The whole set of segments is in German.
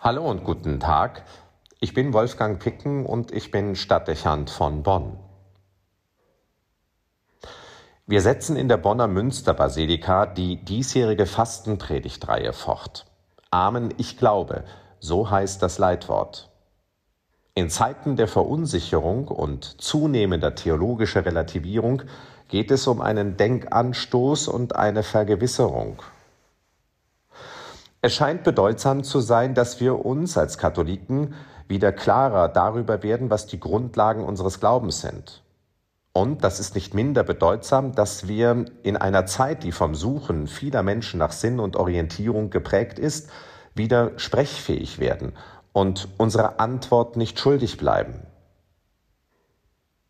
Hallo und guten Tag. Ich bin Wolfgang Picken und ich bin Stadtdechant von Bonn. Wir setzen in der Bonner Münsterbasilika die diesjährige Fastenpredigtreihe fort. Amen, ich glaube, so heißt das Leitwort. In Zeiten der Verunsicherung und zunehmender theologischer Relativierung geht es um einen Denkanstoß und eine Vergewisserung es scheint bedeutsam zu sein, dass wir uns als Katholiken wieder klarer darüber werden, was die Grundlagen unseres Glaubens sind. Und das ist nicht minder bedeutsam, dass wir in einer Zeit, die vom Suchen vieler Menschen nach Sinn und Orientierung geprägt ist, wieder sprechfähig werden und unsere Antwort nicht schuldig bleiben.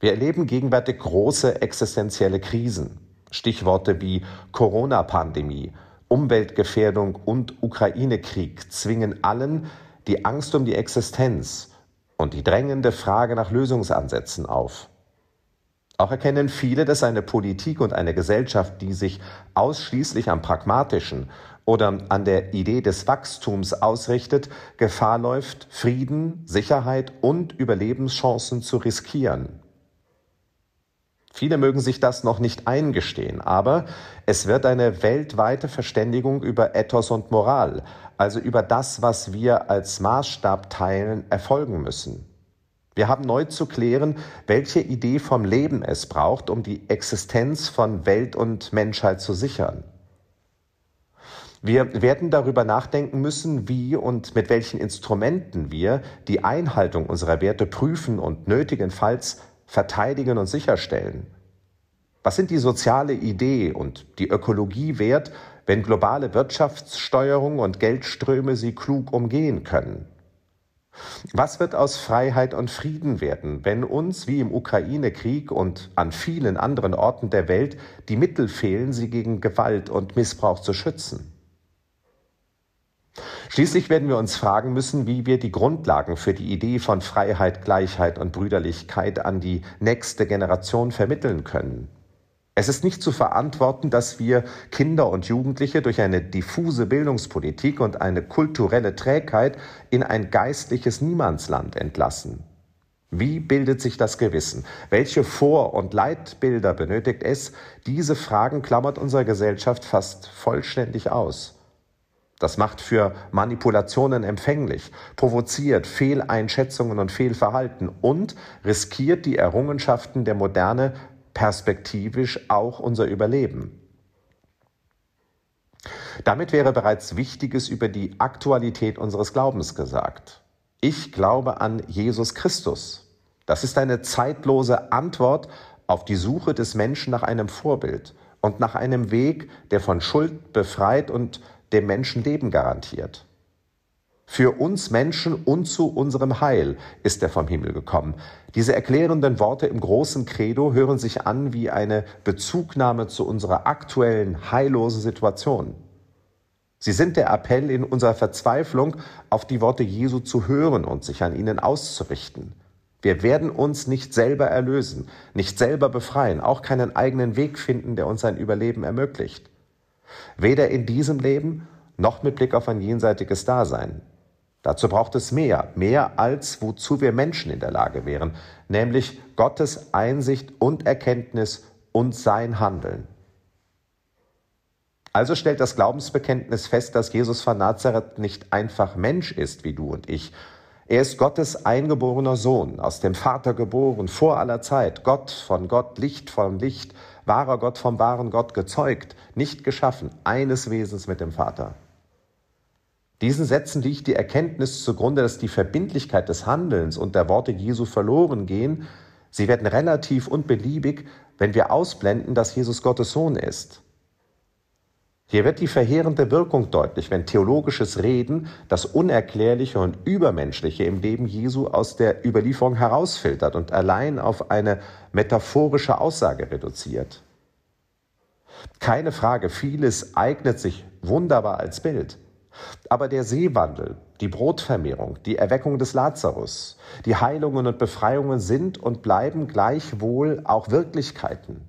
Wir erleben gegenwärtig große existenzielle Krisen. Stichworte wie Corona-Pandemie, Umweltgefährdung und Ukraine-Krieg zwingen allen die Angst um die Existenz und die drängende Frage nach Lösungsansätzen auf. Auch erkennen viele, dass eine Politik und eine Gesellschaft, die sich ausschließlich am Pragmatischen oder an der Idee des Wachstums ausrichtet, Gefahr läuft, Frieden, Sicherheit und Überlebenschancen zu riskieren. Viele mögen sich das noch nicht eingestehen, aber es wird eine weltweite Verständigung über Ethos und Moral, also über das, was wir als Maßstab teilen, erfolgen müssen. Wir haben neu zu klären, welche Idee vom Leben es braucht, um die Existenz von Welt und Menschheit zu sichern. Wir werden darüber nachdenken müssen, wie und mit welchen Instrumenten wir die Einhaltung unserer Werte prüfen und nötigenfalls verteidigen und sicherstellen? Was sind die soziale Idee und die Ökologie wert, wenn globale Wirtschaftssteuerung und Geldströme sie klug umgehen können? Was wird aus Freiheit und Frieden werden, wenn uns wie im Ukraine-Krieg und an vielen anderen Orten der Welt die Mittel fehlen, sie gegen Gewalt und Missbrauch zu schützen? Schließlich werden wir uns fragen müssen, wie wir die Grundlagen für die Idee von Freiheit, Gleichheit und Brüderlichkeit an die nächste Generation vermitteln können. Es ist nicht zu verantworten, dass wir Kinder und Jugendliche durch eine diffuse Bildungspolitik und eine kulturelle Trägheit in ein geistliches Niemandsland entlassen. Wie bildet sich das Gewissen? Welche Vor- und Leitbilder benötigt es? Diese Fragen klammert unsere Gesellschaft fast vollständig aus. Das macht für Manipulationen empfänglich, provoziert Fehleinschätzungen und Fehlverhalten und riskiert die Errungenschaften der Moderne perspektivisch auch unser Überleben. Damit wäre bereits Wichtiges über die Aktualität unseres Glaubens gesagt. Ich glaube an Jesus Christus. Das ist eine zeitlose Antwort auf die Suche des Menschen nach einem Vorbild und nach einem Weg, der von Schuld befreit und dem Menschen Leben garantiert. Für uns Menschen und zu unserem Heil ist er vom Himmel gekommen. Diese erklärenden Worte im großen Credo hören sich an wie eine Bezugnahme zu unserer aktuellen heillosen Situation. Sie sind der Appell in unserer Verzweiflung, auf die Worte Jesu zu hören und sich an ihnen auszurichten. Wir werden uns nicht selber erlösen, nicht selber befreien, auch keinen eigenen Weg finden, der uns ein Überleben ermöglicht. Weder in diesem Leben noch mit Blick auf ein jenseitiges Dasein. Dazu braucht es mehr, mehr als wozu wir Menschen in der Lage wären, nämlich Gottes Einsicht und Erkenntnis und sein Handeln. Also stellt das Glaubensbekenntnis fest, dass Jesus von Nazareth nicht einfach Mensch ist wie du und ich. Er ist Gottes eingeborener Sohn, aus dem Vater geboren, vor aller Zeit, Gott von Gott, Licht von Licht, wahrer Gott vom wahren Gott gezeugt, nicht geschaffen, eines Wesens mit dem Vater. Diesen Sätzen liegt die Erkenntnis zugrunde, dass die Verbindlichkeit des Handelns und der Worte Jesu verloren gehen. Sie werden relativ und beliebig, wenn wir ausblenden, dass Jesus Gottes Sohn ist. Hier wird die verheerende Wirkung deutlich, wenn theologisches Reden das Unerklärliche und Übermenschliche im Leben Jesu aus der Überlieferung herausfiltert und allein auf eine metaphorische Aussage reduziert. Keine Frage, vieles eignet sich wunderbar als Bild. Aber der Seewandel, die Brotvermehrung, die Erweckung des Lazarus, die Heilungen und Befreiungen sind und bleiben gleichwohl auch Wirklichkeiten.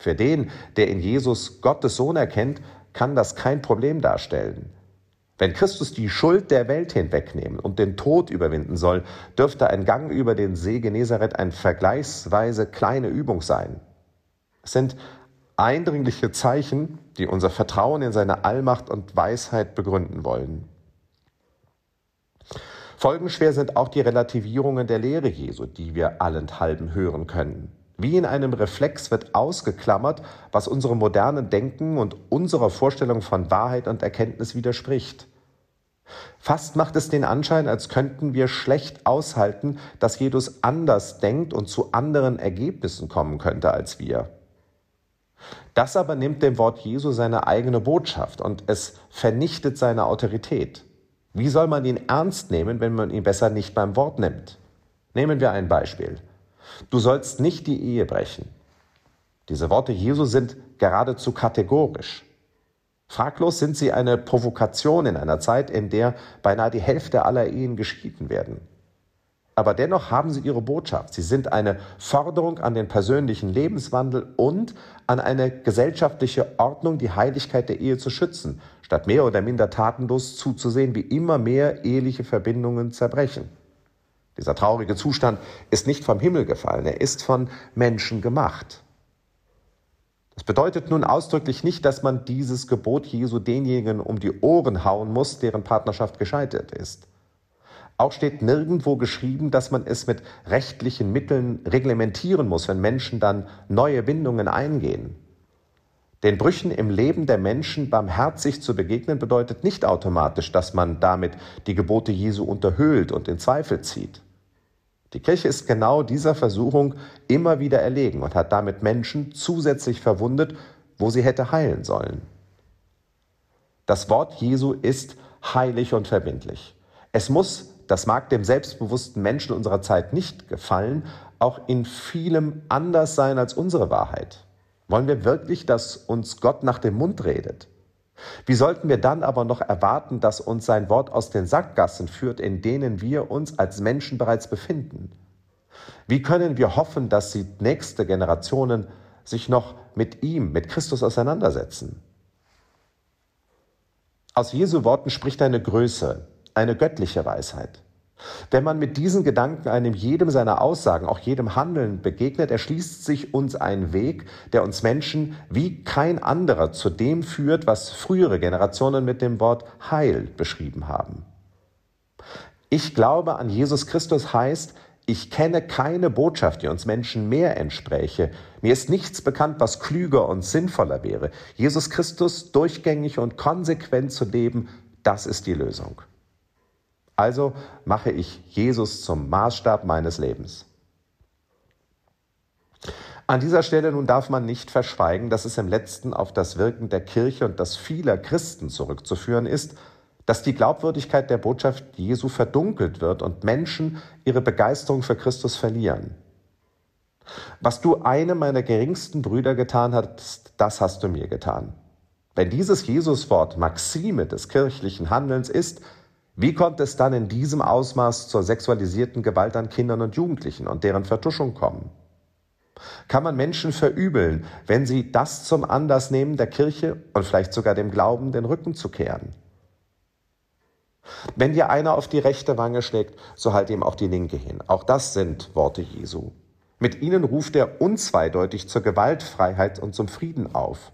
Für den, der in Jesus Gottes Sohn erkennt, kann das kein Problem darstellen. Wenn Christus die Schuld der Welt hinwegnehmen und den Tod überwinden soll, dürfte ein Gang über den See Genezareth eine vergleichsweise kleine Übung sein. Es sind eindringliche Zeichen, die unser Vertrauen in seine Allmacht und Weisheit begründen wollen. Folgenschwer sind auch die Relativierungen der Lehre Jesu, die wir allenthalben hören können. Wie in einem Reflex wird ausgeklammert, was unserem modernen Denken und unserer Vorstellung von Wahrheit und Erkenntnis widerspricht. Fast macht es den Anschein, als könnten wir schlecht aushalten, dass Jesus anders denkt und zu anderen Ergebnissen kommen könnte als wir. Das aber nimmt dem Wort Jesu seine eigene Botschaft und es vernichtet seine Autorität. Wie soll man ihn ernst nehmen, wenn man ihn besser nicht beim Wort nimmt? Nehmen wir ein Beispiel. Du sollst nicht die Ehe brechen. Diese Worte Jesu sind geradezu kategorisch. Fraglos sind sie eine Provokation in einer Zeit, in der beinahe die Hälfte aller Ehen geschieden werden. Aber dennoch haben sie ihre Botschaft. Sie sind eine Forderung an den persönlichen Lebenswandel und an eine gesellschaftliche Ordnung, die Heiligkeit der Ehe zu schützen, statt mehr oder minder tatenlos zuzusehen, wie immer mehr eheliche Verbindungen zerbrechen. Dieser traurige Zustand ist nicht vom Himmel gefallen, er ist von Menschen gemacht. Das bedeutet nun ausdrücklich nicht, dass man dieses Gebot Jesu denjenigen um die Ohren hauen muss, deren Partnerschaft gescheitert ist. Auch steht nirgendwo geschrieben, dass man es mit rechtlichen Mitteln reglementieren muss, wenn Menschen dann neue Bindungen eingehen. Den Brüchen im Leben der Menschen barmherzig zu begegnen, bedeutet nicht automatisch, dass man damit die Gebote Jesu unterhöhlt und in Zweifel zieht. Die Kirche ist genau dieser Versuchung immer wieder erlegen und hat damit Menschen zusätzlich verwundet, wo sie hätte heilen sollen. Das Wort Jesu ist heilig und verbindlich. Es muss, das mag dem selbstbewussten Menschen unserer Zeit nicht gefallen, auch in vielem anders sein als unsere Wahrheit. Wollen wir wirklich, dass uns Gott nach dem Mund redet? Wie sollten wir dann aber noch erwarten, dass uns sein Wort aus den Sackgassen führt, in denen wir uns als Menschen bereits befinden? Wie können wir hoffen, dass die nächste Generationen sich noch mit ihm, mit Christus auseinandersetzen? Aus Jesu Worten spricht eine Größe, eine göttliche Weisheit. Wenn man mit diesen Gedanken einem jedem seiner Aussagen, auch jedem Handeln begegnet, erschließt sich uns ein Weg, der uns Menschen wie kein anderer zu dem führt, was frühere Generationen mit dem Wort Heil beschrieben haben. Ich glaube an Jesus Christus heißt, ich kenne keine Botschaft, die uns Menschen mehr entspräche. Mir ist nichts bekannt, was klüger und sinnvoller wäre. Jesus Christus durchgängig und konsequent zu leben, das ist die Lösung. Also mache ich Jesus zum Maßstab meines Lebens. An dieser Stelle nun darf man nicht verschweigen, dass es im letzten auf das Wirken der Kirche und das vieler Christen zurückzuführen ist, dass die Glaubwürdigkeit der Botschaft Jesu verdunkelt wird und Menschen ihre Begeisterung für Christus verlieren. Was du einem meiner geringsten Brüder getan hast, das hast du mir getan. Wenn dieses Jesuswort Maxime des kirchlichen Handelns ist, wie kommt es dann in diesem Ausmaß zur sexualisierten Gewalt an Kindern und Jugendlichen und deren Vertuschung kommen? Kann man Menschen verübeln, wenn sie das zum Anlass nehmen, der Kirche und vielleicht sogar dem Glauben den Rücken zu kehren? Wenn dir einer auf die rechte Wange schlägt, so halt ihm auch die linke hin. Auch das sind Worte Jesu. Mit ihnen ruft er unzweideutig zur Gewaltfreiheit und zum Frieden auf.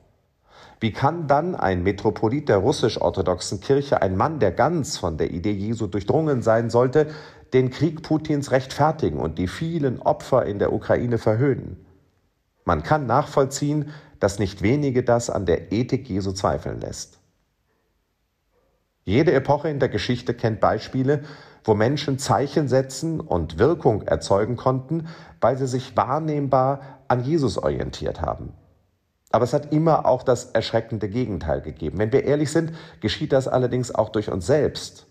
Wie kann dann ein Metropolit der russisch-orthodoxen Kirche, ein Mann, der ganz von der Idee Jesu durchdrungen sein sollte, den Krieg Putins rechtfertigen und die vielen Opfer in der Ukraine verhöhnen? Man kann nachvollziehen, dass nicht wenige das an der Ethik Jesu zweifeln lässt. Jede Epoche in der Geschichte kennt Beispiele, wo Menschen Zeichen setzen und Wirkung erzeugen konnten, weil sie sich wahrnehmbar an Jesus orientiert haben. Aber es hat immer auch das erschreckende Gegenteil gegeben. Wenn wir ehrlich sind, geschieht das allerdings auch durch uns selbst.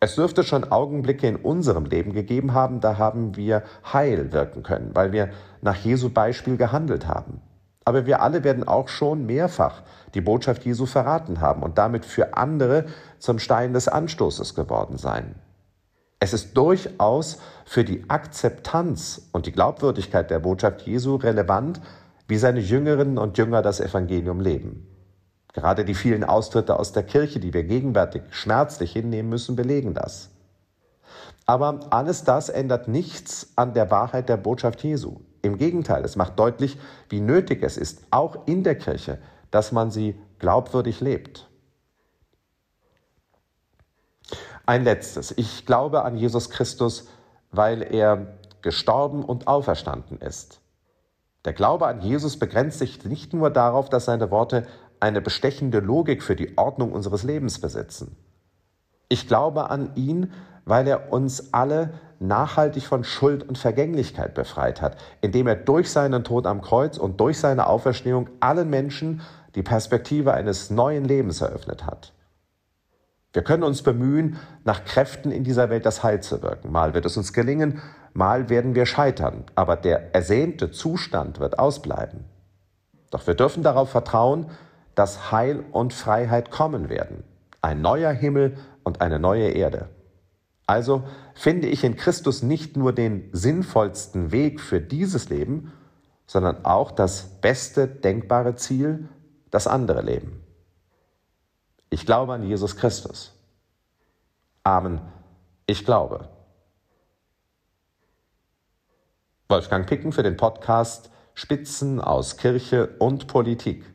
Es dürfte schon Augenblicke in unserem Leben gegeben haben, da haben wir heil wirken können, weil wir nach Jesu Beispiel gehandelt haben. Aber wir alle werden auch schon mehrfach die Botschaft Jesu verraten haben und damit für andere zum Stein des Anstoßes geworden sein. Es ist durchaus für die Akzeptanz und die Glaubwürdigkeit der Botschaft Jesu relevant, wie seine Jüngerinnen und Jünger das Evangelium leben. Gerade die vielen Austritte aus der Kirche, die wir gegenwärtig schmerzlich hinnehmen müssen, belegen das. Aber alles das ändert nichts an der Wahrheit der Botschaft Jesu. Im Gegenteil, es macht deutlich, wie nötig es ist, auch in der Kirche, dass man sie glaubwürdig lebt. Ein letztes. Ich glaube an Jesus Christus, weil er gestorben und auferstanden ist. Der Glaube an Jesus begrenzt sich nicht nur darauf, dass seine Worte eine bestechende Logik für die Ordnung unseres Lebens besitzen. Ich glaube an ihn, weil er uns alle nachhaltig von Schuld und Vergänglichkeit befreit hat, indem er durch seinen Tod am Kreuz und durch seine Auferstehung allen Menschen die Perspektive eines neuen Lebens eröffnet hat. Wir können uns bemühen, nach Kräften in dieser Welt das Heil zu wirken. Mal wird es uns gelingen, mal werden wir scheitern, aber der ersehnte Zustand wird ausbleiben. Doch wir dürfen darauf vertrauen, dass Heil und Freiheit kommen werden. Ein neuer Himmel und eine neue Erde. Also finde ich in Christus nicht nur den sinnvollsten Weg für dieses Leben, sondern auch das beste denkbare Ziel, das andere Leben. Ich glaube an Jesus Christus. Amen. Ich glaube. Wolfgang Picken für den Podcast Spitzen aus Kirche und Politik.